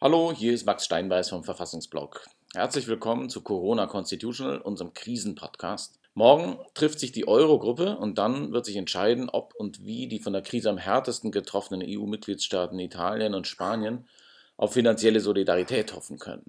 Hallo, hier ist Max Steinbeiß vom Verfassungsblog. Herzlich willkommen zu Corona Constitutional, unserem Krisenpodcast. Morgen trifft sich die Eurogruppe und dann wird sich entscheiden, ob und wie die von der Krise am härtesten getroffenen EU-Mitgliedstaaten Italien und Spanien auf finanzielle Solidarität hoffen können.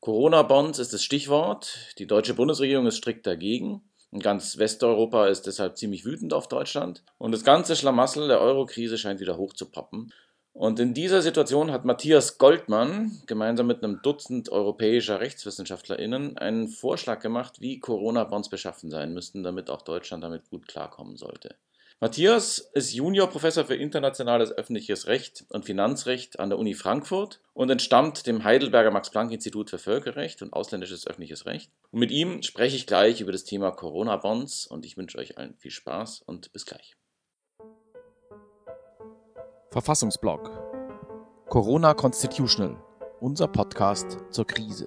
Corona-Bonds ist das Stichwort. Die deutsche Bundesregierung ist strikt dagegen. Und ganz Westeuropa ist deshalb ziemlich wütend auf Deutschland. Und das ganze Schlamassel der Euro-Krise scheint wieder hochzupoppen. Und in dieser Situation hat Matthias Goldmann gemeinsam mit einem Dutzend europäischer RechtswissenschaftlerInnen einen Vorschlag gemacht, wie Corona-Bonds beschaffen sein müssten, damit auch Deutschland damit gut klarkommen sollte. Matthias ist Juniorprofessor für internationales öffentliches Recht und Finanzrecht an der Uni Frankfurt und entstammt dem Heidelberger Max-Planck-Institut für Völkerrecht und ausländisches öffentliches Recht. Und mit ihm spreche ich gleich über das Thema Corona-Bonds und ich wünsche euch allen viel Spaß und bis gleich. Verfassungsblog Corona Constitutional, unser Podcast zur Krise.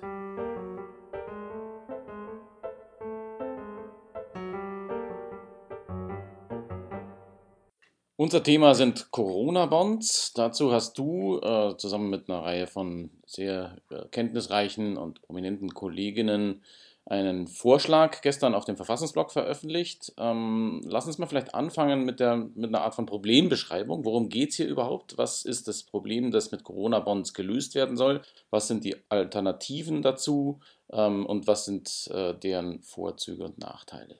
Unser Thema sind Corona-Bonds. Dazu hast du äh, zusammen mit einer Reihe von sehr äh, kenntnisreichen und prominenten Kolleginnen einen Vorschlag gestern auf dem Verfassungsblog veröffentlicht. Ähm, lass uns mal vielleicht anfangen mit, der, mit einer Art von Problembeschreibung. Worum geht es hier überhaupt? Was ist das Problem, das mit Corona-Bonds gelöst werden soll? Was sind die Alternativen dazu? Ähm, und was sind äh, deren Vorzüge und Nachteile?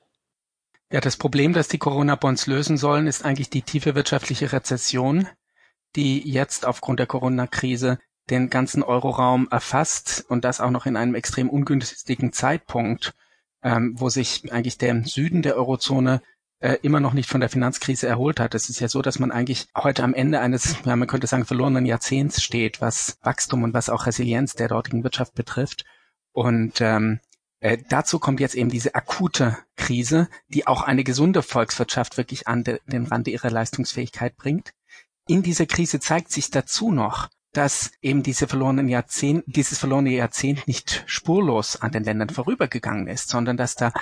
Ja, das Problem, das die Corona-Bonds lösen sollen, ist eigentlich die tiefe wirtschaftliche Rezession, die jetzt aufgrund der Corona-Krise den ganzen Euroraum erfasst und das auch noch in einem extrem ungünstigen Zeitpunkt, ähm, wo sich eigentlich der Süden der Eurozone äh, immer noch nicht von der Finanzkrise erholt hat. Es ist ja so, dass man eigentlich heute am Ende eines, ja, man könnte sagen, verlorenen Jahrzehnts steht, was Wachstum und was auch Resilienz der dortigen Wirtschaft betrifft. Und ähm, äh, dazu kommt jetzt eben diese akute Krise, die auch eine gesunde Volkswirtschaft wirklich an de, den Rande ihrer Leistungsfähigkeit bringt. In dieser Krise zeigt sich dazu noch, dass eben diese verlorenen Jahrzehnt, dieses verlorene Jahrzehnt nicht spurlos an den Ländern vorübergegangen ist, sondern dass da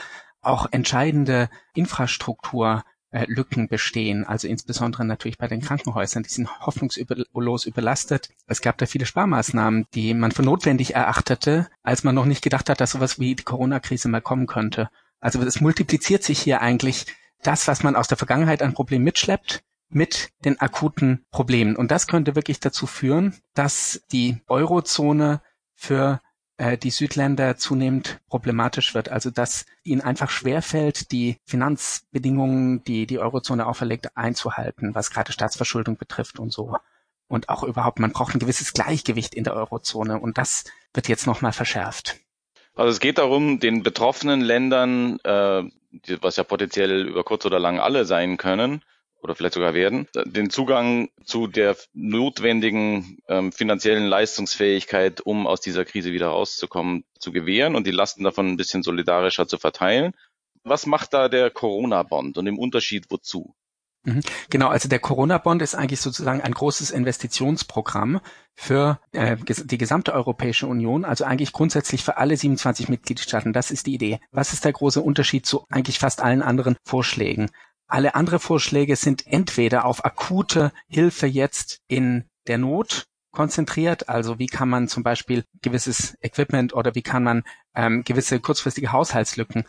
auch entscheidende Infrastrukturlücken bestehen, also insbesondere natürlich bei den Krankenhäusern, die sind hoffnungslos überlastet. Es gab da viele Sparmaßnahmen, die man für notwendig erachtete, als man noch nicht gedacht hat, dass sowas wie die Corona-Krise mal kommen könnte. Also es multipliziert sich hier eigentlich das, was man aus der Vergangenheit an Problemen mitschleppt, mit den akuten Problemen. Und das könnte wirklich dazu führen, dass die Eurozone für äh, die Südländer zunehmend problematisch wird. Also dass ihnen einfach schwerfällt, die Finanzbedingungen, die die Eurozone auferlegt, einzuhalten, was gerade Staatsverschuldung betrifft und so. Und auch überhaupt, man braucht ein gewisses Gleichgewicht in der Eurozone. Und das wird jetzt nochmal verschärft. Also es geht darum, den betroffenen Ländern, äh, was ja potenziell über kurz oder lang alle sein können, oder vielleicht sogar werden, den Zugang zu der notwendigen ähm, finanziellen Leistungsfähigkeit, um aus dieser Krise wieder rauszukommen, zu gewähren und die Lasten davon ein bisschen solidarischer zu verteilen. Was macht da der Corona-Bond und im Unterschied wozu? Mhm. Genau, also der Corona-Bond ist eigentlich sozusagen ein großes Investitionsprogramm für äh, die gesamte Europäische Union, also eigentlich grundsätzlich für alle 27 Mitgliedstaaten. Das ist die Idee. Was ist der große Unterschied zu eigentlich fast allen anderen Vorschlägen? Alle andere Vorschläge sind entweder auf akute Hilfe jetzt in der Not konzentriert. Also wie kann man zum Beispiel gewisses Equipment oder wie kann man ähm, gewisse kurzfristige Haushaltslücken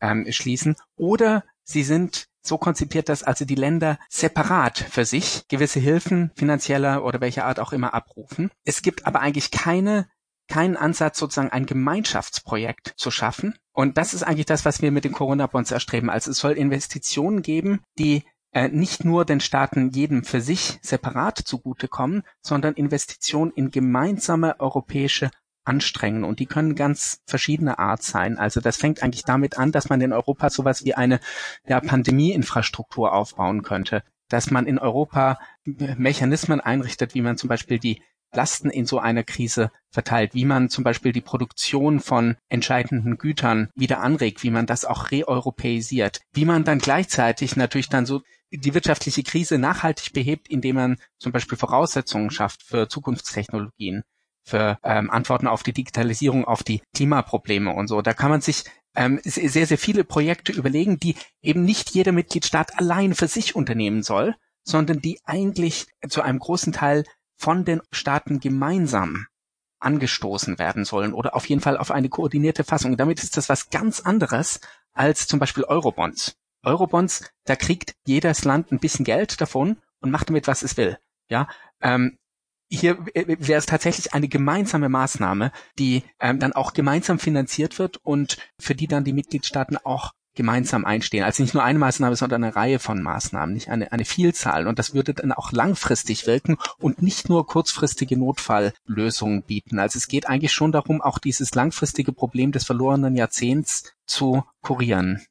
ähm, schließen. Oder sie sind so konzipiert, dass also die Länder separat für sich gewisse Hilfen finanzieller oder welcher Art auch immer abrufen. Es gibt aber eigentlich keine keinen Ansatz, sozusagen ein Gemeinschaftsprojekt zu schaffen. Und das ist eigentlich das, was wir mit den Corona-Bonds erstreben. Also es soll Investitionen geben, die äh, nicht nur den Staaten jedem für sich separat zugutekommen, sondern Investitionen in gemeinsame europäische Anstrengen. Und die können ganz verschiedener Art sein. Also das fängt eigentlich damit an, dass man in Europa sowas wie eine ja, Pandemieinfrastruktur aufbauen könnte. Dass man in Europa Mechanismen einrichtet, wie man zum Beispiel die Lasten in so einer Krise verteilt, wie man zum Beispiel die Produktion von entscheidenden Gütern wieder anregt, wie man das auch reeuropäisiert, wie man dann gleichzeitig natürlich dann so die wirtschaftliche Krise nachhaltig behebt, indem man zum Beispiel Voraussetzungen schafft für Zukunftstechnologien, für ähm, Antworten auf die Digitalisierung, auf die Klimaprobleme und so. Da kann man sich ähm, sehr, sehr viele Projekte überlegen, die eben nicht jeder Mitgliedstaat allein für sich unternehmen soll, sondern die eigentlich zu einem großen Teil von den Staaten gemeinsam angestoßen werden sollen oder auf jeden Fall auf eine koordinierte Fassung. Damit ist das was ganz anderes als zum Beispiel Eurobonds. Eurobonds, da kriegt jedes Land ein bisschen Geld davon und macht damit, was es will. Ja, ähm, hier wäre es tatsächlich eine gemeinsame Maßnahme, die ähm, dann auch gemeinsam finanziert wird und für die dann die Mitgliedstaaten auch gemeinsam einstehen. Also nicht nur eine Maßnahme, sondern eine Reihe von Maßnahmen, nicht eine, eine Vielzahl. Und das würde dann auch langfristig wirken und nicht nur kurzfristige Notfalllösungen bieten. Also es geht eigentlich schon darum, auch dieses langfristige Problem des verlorenen Jahrzehnts zu kurieren.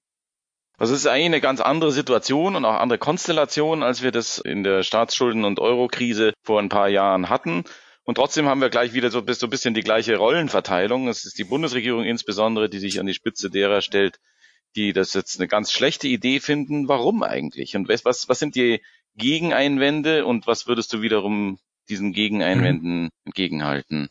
Das ist eigentlich eine ganz andere Situation und auch andere Konstellation, als wir das in der Staatsschulden- und Eurokrise vor ein paar Jahren hatten. Und trotzdem haben wir gleich wieder so, so ein bisschen die gleiche Rollenverteilung. Es ist die Bundesregierung insbesondere, die sich an die Spitze derer stellt, die das jetzt eine ganz schlechte Idee finden. Warum eigentlich? Und was, was sind die Gegeneinwände und was würdest du wiederum diesen Gegeneinwänden mhm. entgegenhalten?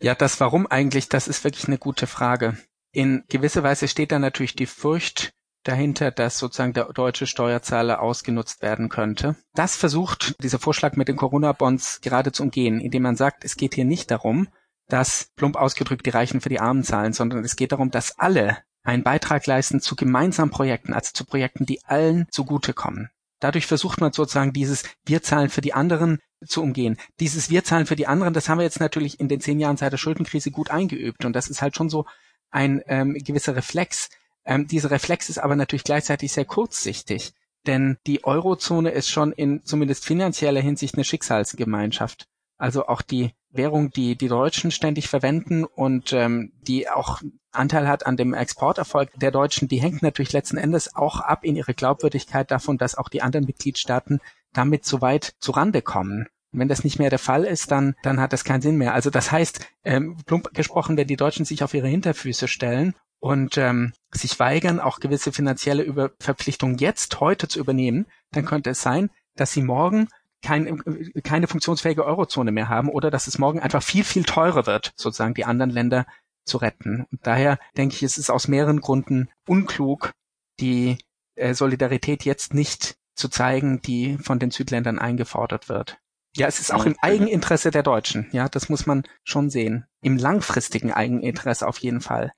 Ja, das Warum eigentlich, das ist wirklich eine gute Frage. In gewisser Weise steht da natürlich die Furcht dahinter, dass sozusagen der deutsche Steuerzahler ausgenutzt werden könnte. Das versucht dieser Vorschlag mit den Corona-Bonds gerade zu umgehen, indem man sagt, es geht hier nicht darum, dass plump ausgedrückt die Reichen für die Armen zahlen, sondern es geht darum, dass alle einen Beitrag leisten zu gemeinsamen Projekten, also zu Projekten, die allen zugutekommen. Dadurch versucht man sozusagen dieses Wir zahlen für die anderen zu umgehen. Dieses Wir zahlen für die anderen, das haben wir jetzt natürlich in den zehn Jahren seit der Schuldenkrise gut eingeübt und das ist halt schon so ein ähm, gewisser Reflex, ähm, dieser Reflex ist aber natürlich gleichzeitig sehr kurzsichtig, denn die Eurozone ist schon in zumindest finanzieller Hinsicht eine Schicksalsgemeinschaft. Also auch die Währung, die die Deutschen ständig verwenden und ähm, die auch Anteil hat an dem Exporterfolg der Deutschen, die hängt natürlich letzten Endes auch ab in ihre Glaubwürdigkeit davon, dass auch die anderen Mitgliedstaaten damit so weit zurande kommen. Und wenn das nicht mehr der Fall ist, dann, dann hat das keinen Sinn mehr. Also das heißt, ähm, plump gesprochen, wenn die Deutschen sich auf ihre Hinterfüße stellen und ähm, sich weigern, auch gewisse finanzielle Über Verpflichtungen jetzt, heute zu übernehmen, dann könnte es sein, dass sie morgen kein, keine funktionsfähige Eurozone mehr haben oder dass es morgen einfach viel, viel teurer wird, sozusagen die anderen Länder zu retten. Und daher denke ich, es ist aus mehreren Gründen unklug, die äh, Solidarität jetzt nicht zu zeigen, die von den Südländern eingefordert wird. Ja, es ist auch im Eigeninteresse der Deutschen. Ja, das muss man schon sehen. Im langfristigen Eigeninteresse auf jeden Fall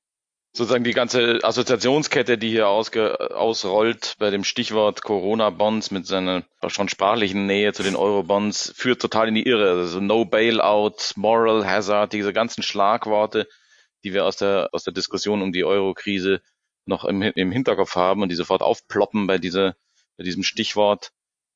sozusagen die ganze Assoziationskette, die hier ausge, ausrollt bei dem Stichwort Corona-Bonds mit seiner schon sprachlichen Nähe zu den Euro-Bonds, führt total in die Irre. Also No Bailout, Moral Hazard, diese ganzen Schlagworte, die wir aus der, aus der Diskussion um die Euro-Krise noch im, im Hinterkopf haben und die sofort aufploppen bei, dieser, bei diesem Stichwort,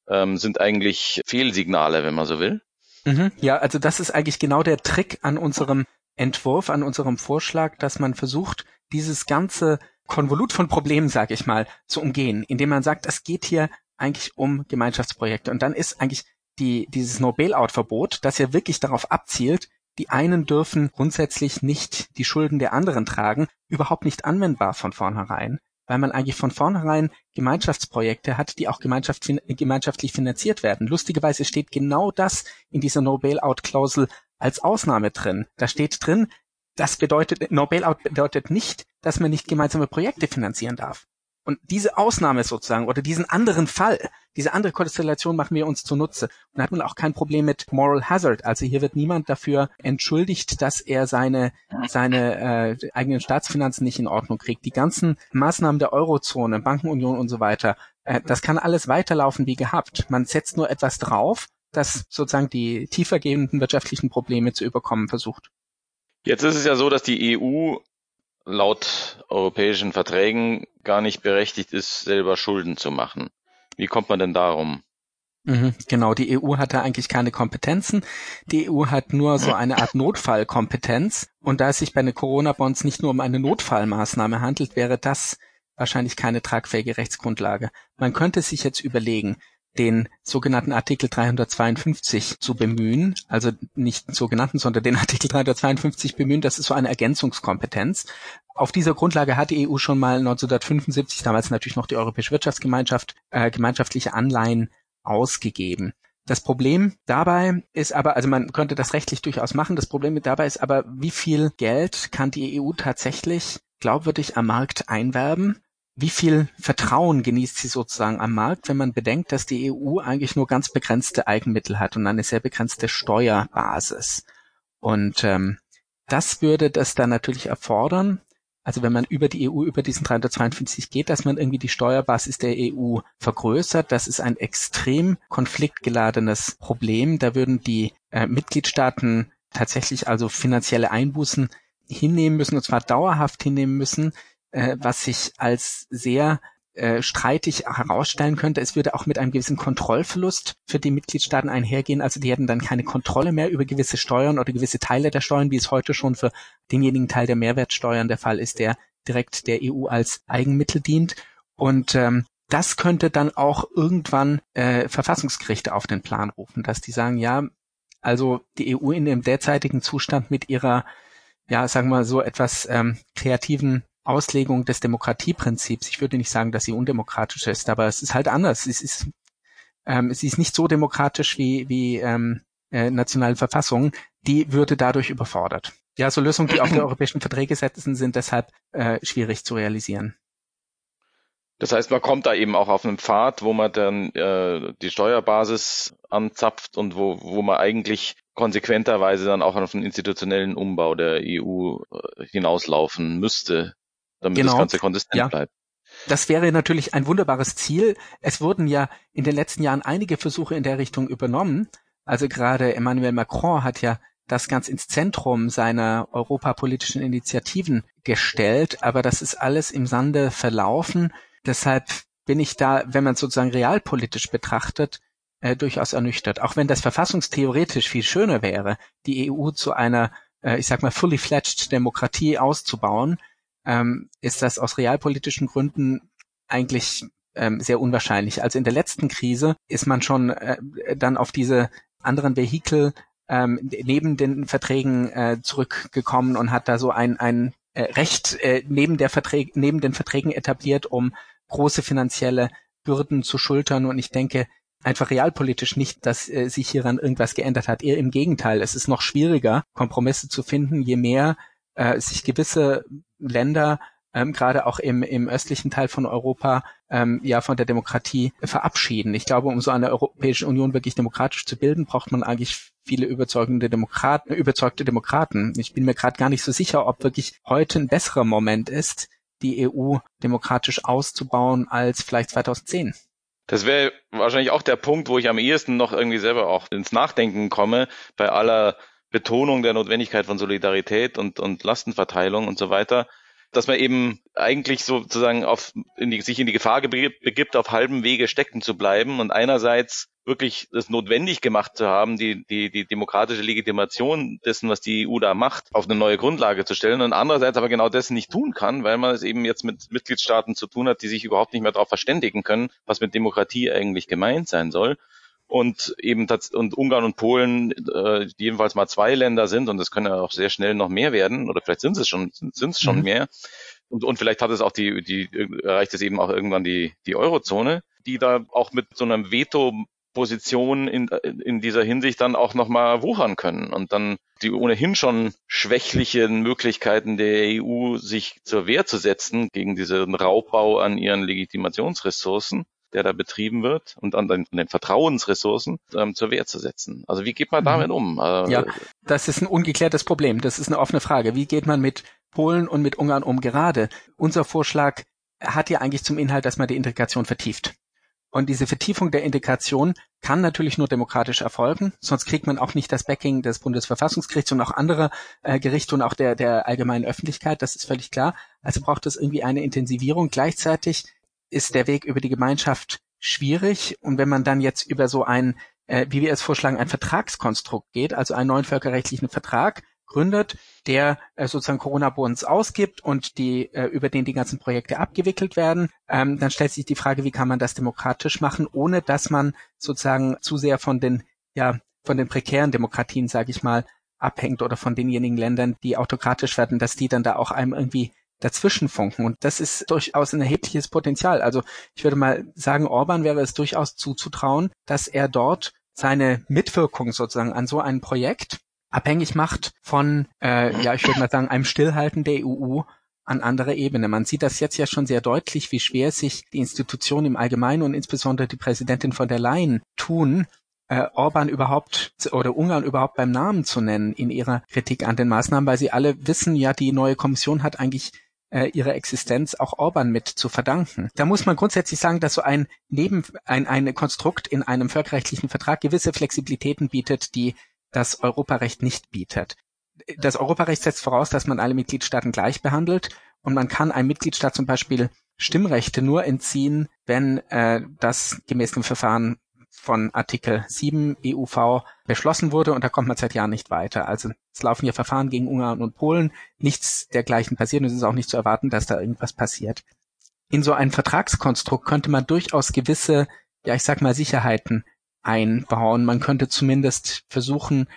ähm, sind eigentlich Fehlsignale, wenn man so will. Mhm, ja, also das ist eigentlich genau der Trick an unserem Entwurf, an unserem Vorschlag, dass man versucht, dieses ganze Konvolut von Problemen, sage ich mal, zu umgehen, indem man sagt, es geht hier eigentlich um Gemeinschaftsprojekte. Und dann ist eigentlich die, dieses No-Bailout-Verbot, das ja wirklich darauf abzielt, die einen dürfen grundsätzlich nicht die Schulden der anderen tragen, überhaupt nicht anwendbar von vornherein, weil man eigentlich von vornherein Gemeinschaftsprojekte hat, die auch gemeinschaft, gemeinschaftlich finanziert werden. Lustigerweise steht genau das in dieser No-Bailout-Klausel als Ausnahme drin. Da steht drin, das bedeutet, No Bailout bedeutet nicht, dass man nicht gemeinsame Projekte finanzieren darf. Und diese Ausnahme sozusagen oder diesen anderen Fall, diese andere Konstellation machen wir uns zunutze. Und da hat man auch kein Problem mit Moral Hazard. Also hier wird niemand dafür entschuldigt, dass er seine, seine äh, eigenen Staatsfinanzen nicht in Ordnung kriegt. Die ganzen Maßnahmen der Eurozone, Bankenunion und so weiter, äh, das kann alles weiterlaufen wie gehabt. Man setzt nur etwas drauf, das sozusagen die tiefergehenden wirtschaftlichen Probleme zu überkommen versucht. Jetzt ist es ja so, dass die EU laut europäischen Verträgen gar nicht berechtigt ist, selber Schulden zu machen. Wie kommt man denn darum? Mhm, genau, die EU hat da eigentlich keine Kompetenzen. Die EU hat nur so eine Art Notfallkompetenz. Und da es sich bei den Corona-Bonds nicht nur um eine Notfallmaßnahme handelt, wäre das wahrscheinlich keine tragfähige Rechtsgrundlage. Man könnte sich jetzt überlegen, den sogenannten Artikel 352 zu bemühen, also nicht den sogenannten, sondern den Artikel 352 bemühen, das ist so eine Ergänzungskompetenz. Auf dieser Grundlage hat die EU schon mal 1975, damals natürlich noch die Europäische Wirtschaftsgemeinschaft, äh, gemeinschaftliche Anleihen ausgegeben. Das Problem dabei ist aber, also man könnte das rechtlich durchaus machen, das Problem dabei ist aber, wie viel Geld kann die EU tatsächlich glaubwürdig am Markt einwerben wie viel Vertrauen genießt sie sozusagen am Markt, wenn man bedenkt, dass die EU eigentlich nur ganz begrenzte Eigenmittel hat und eine sehr begrenzte Steuerbasis? Und ähm, das würde das dann natürlich erfordern, also wenn man über die EU, über diesen 352 geht, dass man irgendwie die Steuerbasis der EU vergrößert. Das ist ein extrem konfliktgeladenes Problem. Da würden die äh, Mitgliedstaaten tatsächlich also finanzielle Einbußen hinnehmen müssen, und zwar dauerhaft hinnehmen müssen, äh, was sich als sehr äh, streitig herausstellen könnte. Es würde auch mit einem gewissen Kontrollverlust für die Mitgliedstaaten einhergehen. Also die hätten dann keine Kontrolle mehr über gewisse Steuern oder gewisse Teile der Steuern, wie es heute schon für denjenigen Teil der Mehrwertsteuern der Fall ist, der direkt der EU als Eigenmittel dient. Und ähm, das könnte dann auch irgendwann äh, Verfassungsgerichte auf den Plan rufen, dass die sagen, ja, also die EU in dem derzeitigen Zustand mit ihrer, ja, sagen wir so etwas ähm, kreativen Auslegung des Demokratieprinzips. Ich würde nicht sagen, dass sie undemokratisch ist, aber es ist halt anders. Es ist, ähm, es ist nicht so demokratisch wie, wie ähm, äh, nationale Verfassungen. Die würde dadurch überfordert. Ja, so Lösungen, die auf der europäischen Verträge setzen, sind deshalb äh, schwierig zu realisieren. Das heißt, man kommt da eben auch auf einen Pfad, wo man dann äh, die Steuerbasis anzapft und wo, wo man eigentlich konsequenterweise dann auch auf einen institutionellen Umbau der EU äh, hinauslaufen müsste damit genau. das Ganze konsistent ja. bleibt. Das wäre natürlich ein wunderbares Ziel. Es wurden ja in den letzten Jahren einige Versuche in der Richtung übernommen. Also gerade Emmanuel Macron hat ja das ganz ins Zentrum seiner europapolitischen Initiativen gestellt, aber das ist alles im Sande verlaufen. Deshalb bin ich da, wenn man sozusagen realpolitisch betrachtet, äh, durchaus ernüchtert. Auch wenn das verfassungstheoretisch viel schöner wäre, die EU zu einer, äh, ich sag mal, fully fledged Demokratie auszubauen, ähm, ist das aus realpolitischen Gründen eigentlich ähm, sehr unwahrscheinlich. Also in der letzten Krise ist man schon äh, dann auf diese anderen Vehikel ähm, neben den Verträgen äh, zurückgekommen und hat da so ein, ein äh, Recht äh, neben, der Verträge, neben den Verträgen etabliert, um große finanzielle Bürden zu schultern. Und ich denke einfach realpolitisch nicht, dass äh, sich hieran irgendwas geändert hat. Eher im Gegenteil, es ist noch schwieriger, Kompromisse zu finden, je mehr äh, sich gewisse Länder ähm, gerade auch im, im östlichen Teil von Europa ähm, ja von der Demokratie verabschieden. Ich glaube, um so eine Europäische Union wirklich demokratisch zu bilden, braucht man eigentlich viele überzeugende Demokraten, überzeugte Demokraten. Ich bin mir gerade gar nicht so sicher, ob wirklich heute ein besserer Moment ist, die EU demokratisch auszubauen als vielleicht 2010. Das wäre wahrscheinlich auch der Punkt, wo ich am ehesten noch irgendwie selber auch ins Nachdenken komme, bei aller Betonung der Notwendigkeit von Solidarität und, und Lastenverteilung und so weiter, dass man eben eigentlich sozusagen auf, in die, sich in die Gefahr begibt, auf halbem Wege stecken zu bleiben und einerseits wirklich es notwendig gemacht zu haben, die, die, die demokratische Legitimation dessen, was die EU da macht, auf eine neue Grundlage zu stellen und andererseits aber genau das nicht tun kann, weil man es eben jetzt mit Mitgliedstaaten zu tun hat, die sich überhaupt nicht mehr darauf verständigen können, was mit Demokratie eigentlich gemeint sein soll und eben und Ungarn und Polen äh, jedenfalls mal zwei Länder sind und das können ja auch sehr schnell noch mehr werden oder vielleicht sind es schon sind es schon mhm. mehr und, und vielleicht hat es auch die die erreicht es eben auch irgendwann die die Eurozone, die da auch mit so einem Veto Position in, in dieser Hinsicht dann auch nochmal wuchern können und dann die ohnehin schon schwächlichen Möglichkeiten der EU, sich zur Wehr zu setzen gegen diesen Raubbau an ihren Legitimationsressourcen, der da betrieben wird und an den, an den Vertrauensressourcen ähm, zur Wehr zu setzen. Also wie geht man damit mhm. um? Äh, ja, das ist ein ungeklärtes Problem. Das ist eine offene Frage. Wie geht man mit Polen und mit Ungarn um gerade? Unser Vorschlag hat ja eigentlich zum Inhalt, dass man die Integration vertieft. Und diese Vertiefung der Integration kann natürlich nur demokratisch erfolgen, sonst kriegt man auch nicht das Backing des Bundesverfassungsgerichts und auch anderer äh, Gerichte und auch der, der allgemeinen Öffentlichkeit, das ist völlig klar. Also braucht es irgendwie eine Intensivierung. Gleichzeitig ist der Weg über die Gemeinschaft schwierig. Und wenn man dann jetzt über so ein, äh, wie wir es vorschlagen, ein Vertragskonstrukt geht, also einen neuen völkerrechtlichen Vertrag gründet, der äh, sozusagen Corona-Bonds ausgibt und die äh, über den die ganzen Projekte abgewickelt werden, ähm, dann stellt sich die Frage, wie kann man das demokratisch machen, ohne dass man sozusagen zu sehr von den ja von den prekären Demokratien, sage ich mal, abhängt oder von denjenigen Ländern, die autokratisch werden, dass die dann da auch einem irgendwie dazwischenfunken. Und das ist durchaus ein erhebliches Potenzial. Also ich würde mal sagen, Orban wäre es durchaus zuzutrauen, dass er dort seine Mitwirkung sozusagen an so einem Projekt abhängig macht von, äh, ja, ich würde mal sagen, einem Stillhalten der EU an anderer Ebene. Man sieht das jetzt ja schon sehr deutlich, wie schwer sich die Institutionen im Allgemeinen und insbesondere die Präsidentin von der Leyen tun, äh, Orban überhaupt oder Ungarn überhaupt beim Namen zu nennen in ihrer Kritik an den Maßnahmen, weil sie alle wissen, ja, die neue Kommission hat eigentlich äh, ihre Existenz auch Orban mit zu verdanken. Da muss man grundsätzlich sagen, dass so ein Neben ein, ein Konstrukt in einem völkerrechtlichen Vertrag gewisse Flexibilitäten bietet, die das Europarecht nicht bietet. Das Europarecht setzt voraus, dass man alle Mitgliedstaaten gleich behandelt und man kann einem Mitgliedstaat zum Beispiel Stimmrechte nur entziehen, wenn äh, das gemäß dem Verfahren von Artikel 7 EUV beschlossen wurde und da kommt man seit Jahren nicht weiter. Also es laufen hier Verfahren gegen Ungarn und Polen, nichts dergleichen passiert und es ist auch nicht zu erwarten, dass da irgendwas passiert. In so ein Vertragskonstrukt könnte man durchaus gewisse, ja ich sag mal, Sicherheiten einbauen. Man könnte zumindest versuchen,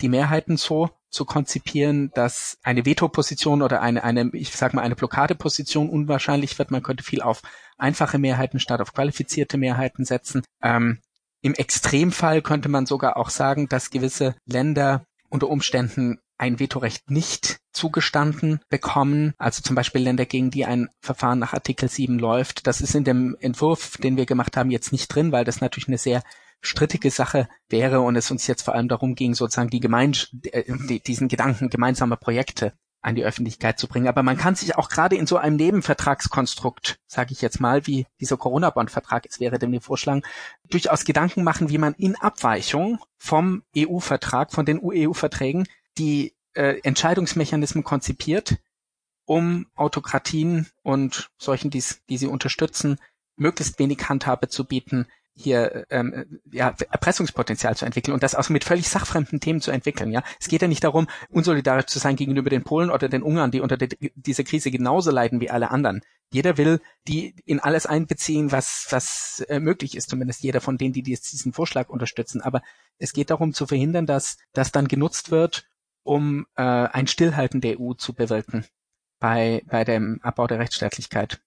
die Mehrheiten so zu konzipieren, dass eine Veto-Position oder eine, eine, ich sag mal, eine Blockadeposition unwahrscheinlich wird. Man könnte viel auf einfache Mehrheiten statt auf qualifizierte Mehrheiten setzen. Ähm, Im Extremfall könnte man sogar auch sagen, dass gewisse Länder unter Umständen ein Vetorecht nicht zugestanden bekommen, also zum Beispiel Länder, gegen die ein Verfahren nach Artikel 7 läuft. Das ist in dem Entwurf, den wir gemacht haben, jetzt nicht drin, weil das natürlich eine sehr strittige Sache wäre und es uns jetzt vor allem darum ging, sozusagen die Gemein äh, diesen Gedanken gemeinsamer Projekte an die Öffentlichkeit zu bringen. Aber man kann sich auch gerade in so einem Nebenvertragskonstrukt, sage ich jetzt mal, wie dieser Corona-Bond-Vertrag es wäre, dem wir vorschlagen, durchaus Gedanken machen, wie man in Abweichung vom EU-Vertrag, von den EU-Verträgen, die äh, Entscheidungsmechanismen konzipiert, um Autokratien und solchen, die sie unterstützen, möglichst wenig Handhabe zu bieten, hier ähm, ja, Erpressungspotenzial zu entwickeln und das auch mit völlig sachfremden Themen zu entwickeln. Ja, es geht ja nicht darum, unsolidarisch zu sein gegenüber den Polen oder den Ungarn, die unter de, dieser Krise genauso leiden wie alle anderen. Jeder will die in alles einbeziehen, was was äh, möglich ist, zumindest jeder von denen, die diesen Vorschlag unterstützen. Aber es geht darum zu verhindern, dass das dann genutzt wird, um äh, ein Stillhalten der EU zu bewirken bei bei dem Abbau der Rechtsstaatlichkeit.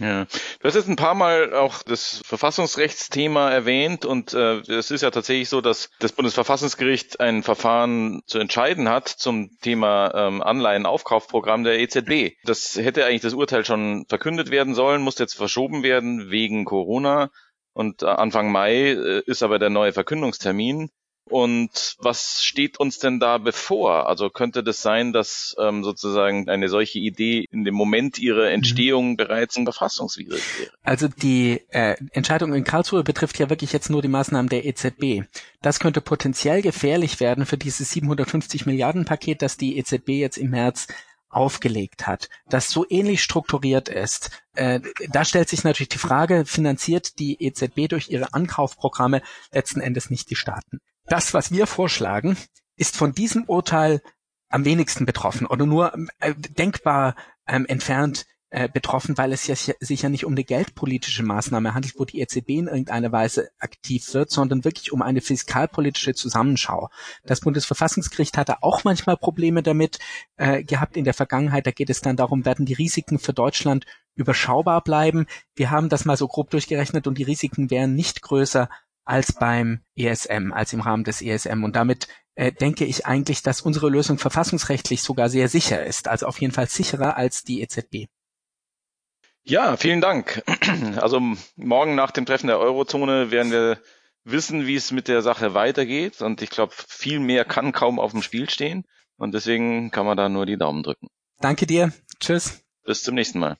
Ja, du hast jetzt ein paar Mal auch das Verfassungsrechtsthema erwähnt und äh, es ist ja tatsächlich so, dass das Bundesverfassungsgericht ein Verfahren zu entscheiden hat zum Thema ähm, Anleihenaufkaufprogramm der EZB. Das hätte eigentlich das Urteil schon verkündet werden sollen, musste jetzt verschoben werden wegen Corona und äh, Anfang Mai äh, ist aber der neue Verkündungstermin. Und was steht uns denn da bevor? Also könnte das sein, dass ähm, sozusagen eine solche Idee in dem Moment ihrer mhm. Entstehung mhm. bereits verfassungswidrig wäre? Also die äh, Entscheidung in Karlsruhe betrifft ja wirklich jetzt nur die Maßnahmen der EZB. Das könnte potenziell gefährlich werden für dieses 750 Milliarden Paket, das die EZB jetzt im März aufgelegt hat, das so ähnlich strukturiert ist. Äh, da stellt sich natürlich die Frage, finanziert die EZB durch ihre Ankaufprogramme letzten Endes nicht die Staaten? Das, was wir vorschlagen, ist von diesem Urteil am wenigsten betroffen oder nur äh, denkbar ähm, entfernt äh, betroffen, weil es ja, sich ja nicht um eine geldpolitische Maßnahme handelt, wo die EZB in irgendeiner Weise aktiv wird, sondern wirklich um eine fiskalpolitische Zusammenschau. Das Bundesverfassungsgericht hatte auch manchmal Probleme damit äh, gehabt in der Vergangenheit. Da geht es dann darum, werden die Risiken für Deutschland überschaubar bleiben. Wir haben das mal so grob durchgerechnet und die Risiken wären nicht größer als beim ESM, als im Rahmen des ESM. Und damit äh, denke ich eigentlich, dass unsere Lösung verfassungsrechtlich sogar sehr sicher ist, also auf jeden Fall sicherer als die EZB. Ja, vielen Dank. Also morgen nach dem Treffen der Eurozone werden wir wissen, wie es mit der Sache weitergeht. Und ich glaube, viel mehr kann kaum auf dem Spiel stehen. Und deswegen kann man da nur die Daumen drücken. Danke dir. Tschüss. Bis zum nächsten Mal.